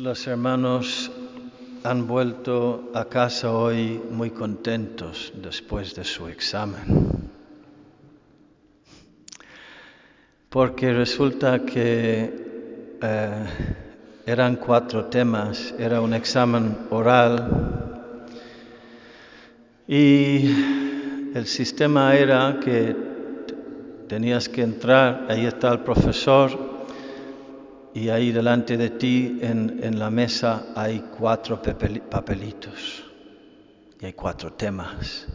Los hermanos han vuelto a casa hoy muy contentos después de su examen. Porque resulta que eh, eran cuatro temas, era un examen oral y el sistema era que tenías que entrar, ahí está el profesor, y ahí delante de ti en, en la mesa hay cuatro papelitos y hay cuatro temas.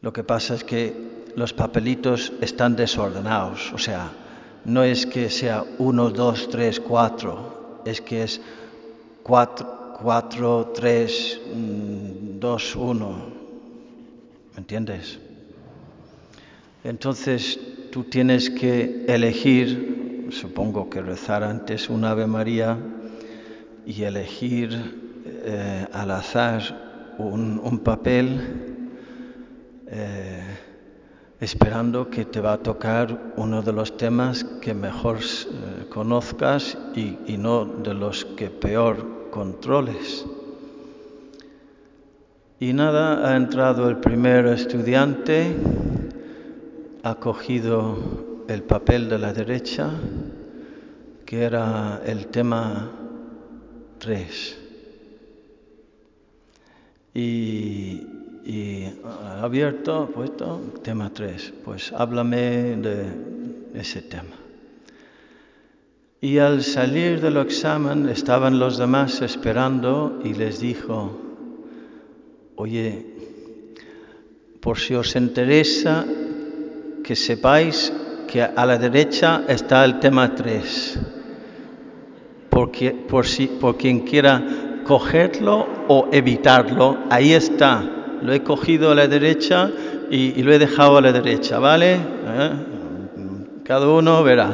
Lo que pasa es que los papelitos están desordenados, o sea, no es que sea uno, dos, tres, cuatro, es que es cuatro, cuatro tres, mm, dos, uno. ¿Me entiendes? Entonces tú tienes que elegir supongo que rezar antes un Ave María y elegir eh, al azar un, papel eh, esperando que te va a tocar uno de los temas que mejor eh, conozcas y, y no de los que peor controles. Y nada, ha entrado el primer estudiante, ha cogido el papel de la derecha, que era el tema 3. Y, y abierto, puesto, tema 3. Pues háblame de ese tema. Y al salir del examen estaban los demás esperando y les dijo, oye, por si os interesa que sepáis que a la derecha está el tema 3. Porque, por, si, por quien quiera cogerlo o evitarlo, ahí está. Lo he cogido a la derecha y, lo he dejado a la derecha, ¿vale? ¿Eh? Cada uno verá.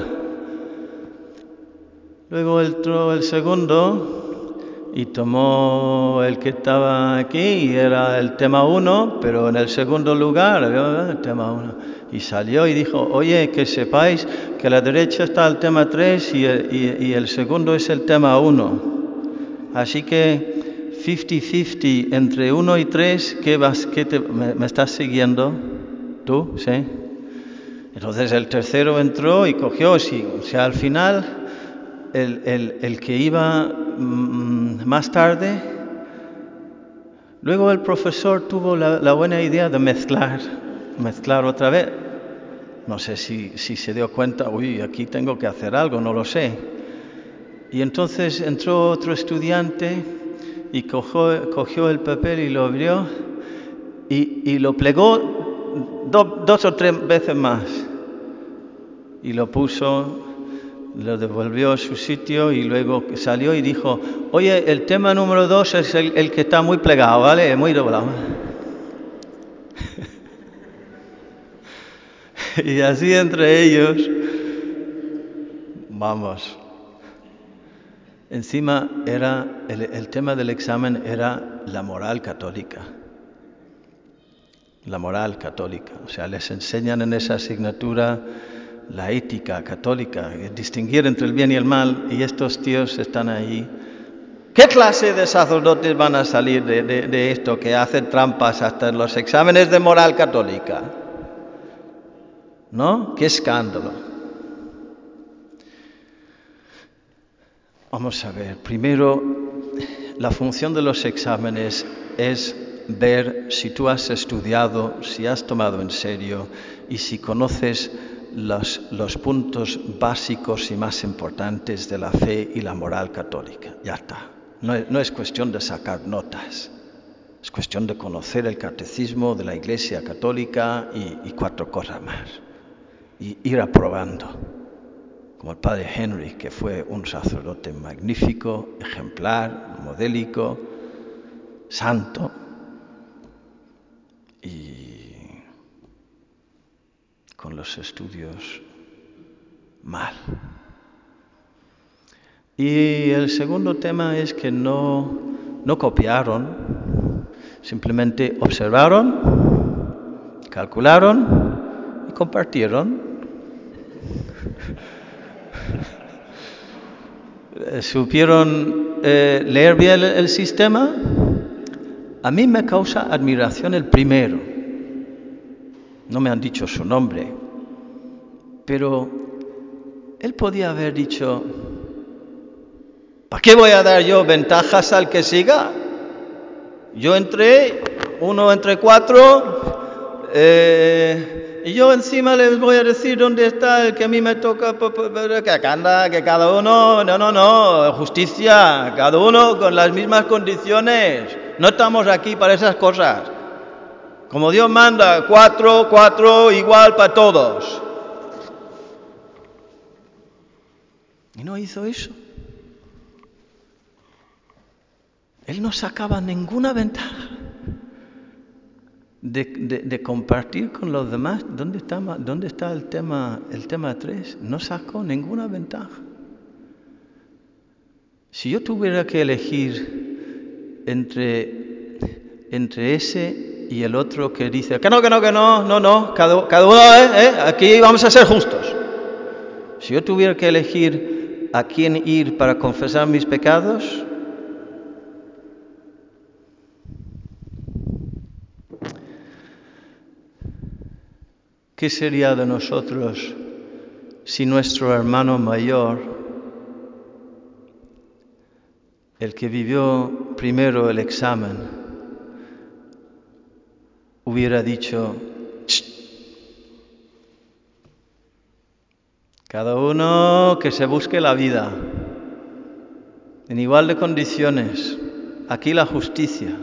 Luego entró el segundo y tomó el que estaba aquí y era el tema 1, pero en el segundo lugar, el tema 1 y salió y dijo, oye, que sepáis que a la derecha está el tema 3 y, y, el segundo es el tema 1. Así que 50-50 entre 1 y 3, ¿qué, vas, qué te, me, estás siguiendo? ¿Tú? ¿Sí? Entonces el tercero entró y cogió, sí, o sea, al final el, el, el que iba más tarde, luego el profesor tuvo la, buena idea de mezclar mezclar otra vez. No sé si, se dio cuenta, uy, aquí tengo que hacer algo, no lo sé. Y entonces entró otro estudiante y cogió, el papel y lo abrió y, lo plegó do, dos o tres veces más. Y lo puso, lo devolvió a su sitio y luego salió y dijo, oye, el tema número dos es el, el que está muy plegado, ¿vale? Muy doblado. y así entre ellos, vamos. Encima era el, el, tema del examen era la moral católica. La moral católica. O sea, les enseñan en esa asignatura la ética católica, distinguir entre el bien y el mal, y estos tíos están ahí. ¿Qué clase de sacerdotes van a salir de, de, de esto que hacen trampas hasta en los exámenes de moral católica? ¿No? ¡Qué escándalo! Vamos a ver, primero, la función de los exámenes es ver si tú has estudiado, si has tomado en serio y si conoces los, los puntos básicos y más importantes de la fe y la moral católica. Ya está. No es, no es cuestión de sacar notas. Es cuestión de conocer el catecismo de la Iglesia Católica y, y cuatro cosas más y ir aprobando, como el padre Henry, que fue un sacerdote magnífico, ejemplar, modélico, santo, y con los estudios mal. Y el segundo tema es que no, no copiaron, simplemente observaron, calcularon y compartieron supieron eh, leer bien el, el sistema, a mí me causa admiración el primero. No me han dicho su nombre, pero él podía haber dicho, ¿para qué voy a dar yo ventajas al que siga? Yo entré, uno entre cuatro, eh, y yo encima les voy a decir dónde está el que a mí me toca, que anda, que cada uno, no, no, no, justicia, cada uno con las mismas condiciones. No estamos aquí para esas cosas. Como Dios manda, cuatro, cuatro, igual para todos. Y no hizo eso. Él no sacaba ninguna ventaja de, compartir con los demás. ¿Dónde está, el, tema, el tema 3? No sacó ninguna ventaja. Si yo tuviera que elegir entre, entre ese y el otro que dice que no, que no, que no, no, no, cada, cada uno, eh, eh, aquí vamos a ser justos. Si yo tuviera que elegir a quién ir para confesar mis pecados, ¿Qué sería de nosotros si nuestro hermano mayor, el que vivió primero el examen, hubiera dicho, cada uno que se busque la vida en igual de condiciones, aquí la justicia.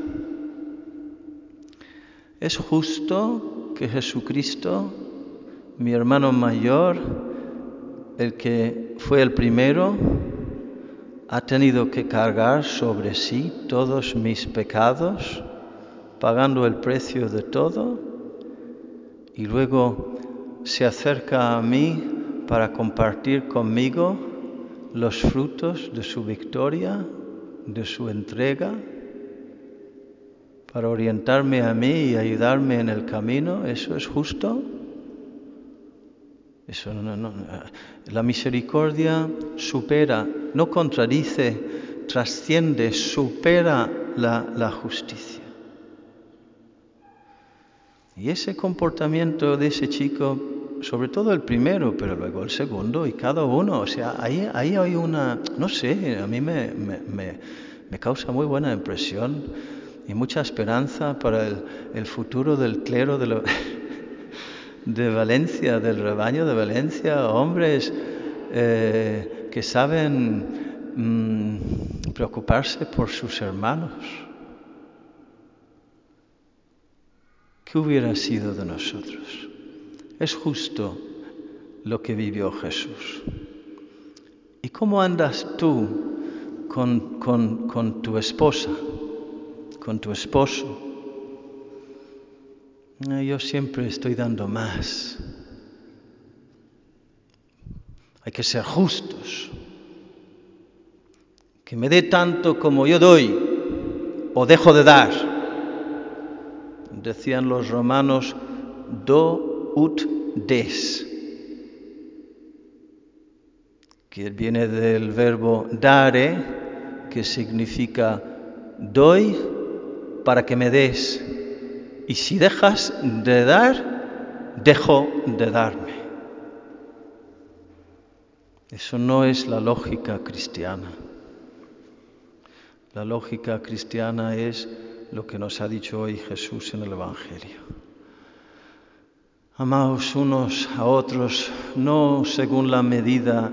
¿Es justo que Jesucristo mi hermano mayor, el que fue el primero, ha tenido que cargar sobre sí todos mis pecados, pagando el precio de todo, y luego se acerca a mí para compartir conmigo los frutos de su victoria, de su entrega, para orientarme a mí y ayudarme en el camino. ¿Eso es justo? Eso no, la misericordia supera, no contradice, trasciende, supera la justicia. Y ese comportamiento de ese chico, sobre todo el primero, pero luego el segundo y cada uno, o sea, ahí, ahí hay una, no sé, a mí me, me, me, causa muy buena impresión y mucha esperanza para el, el futuro del clero de, lo, de Valencia, del rebaño de Valencia, hombres eh, que saben mmm, preocuparse por sus hermanos. ¿Qué hubiera sido de nosotros? Es justo lo que vivió Jesús. ¿Y cómo andas tú con, tu esposa, con tu esposo? Yo siempre estoy dando más. Hay que ser justos. Que me dé tanto como yo doy o dejo de dar. Decían los romanos, do ut des, que viene del verbo dare, que significa doy para que me des y si dejas de dar, dejo de darme. Eso no es la lógica cristiana. La lógica cristiana es lo que nos ha dicho hoy Jesús en el Evangelio. Amaos unos a otros, no según la medida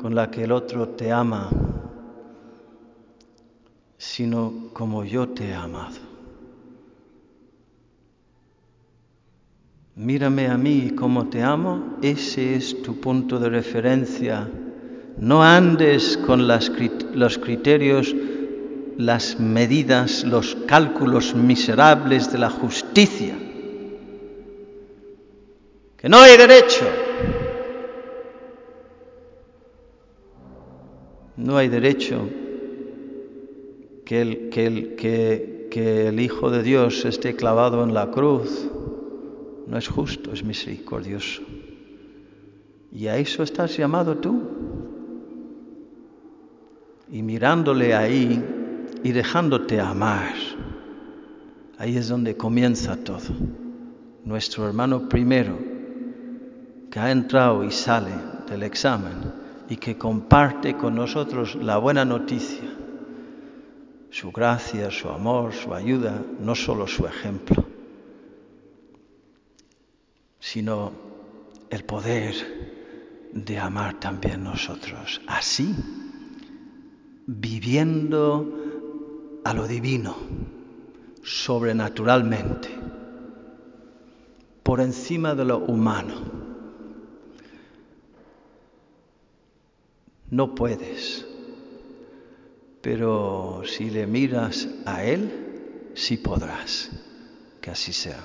con la que el otro te ama, sino como yo te he amado. Mírame a mí como te amo, ese es tu punto de referencia. No andes con los criterios, las medidas, los cálculos miserables de la justicia. Que no hay derecho. No hay derecho que el, que el, que, el Hijo de Dios esté clavado en la cruz no es justo, es misericordioso. ¿Y a eso estás llamado tú? y mirándole ahí y dejándote amar. Ahí es donde comienza todo. Nuestro hermano primero, que ha entrado y sale del examen y que comparte con nosotros la buena noticia, su gracia, su amor, su ayuda, no solo su ejemplo, sino el poder de amar también nosotros. Así, viviendo a lo divino, sobrenaturalmente, por encima de lo humano. No puedes, pero si le miras a Él, sí podrás. Que así sea.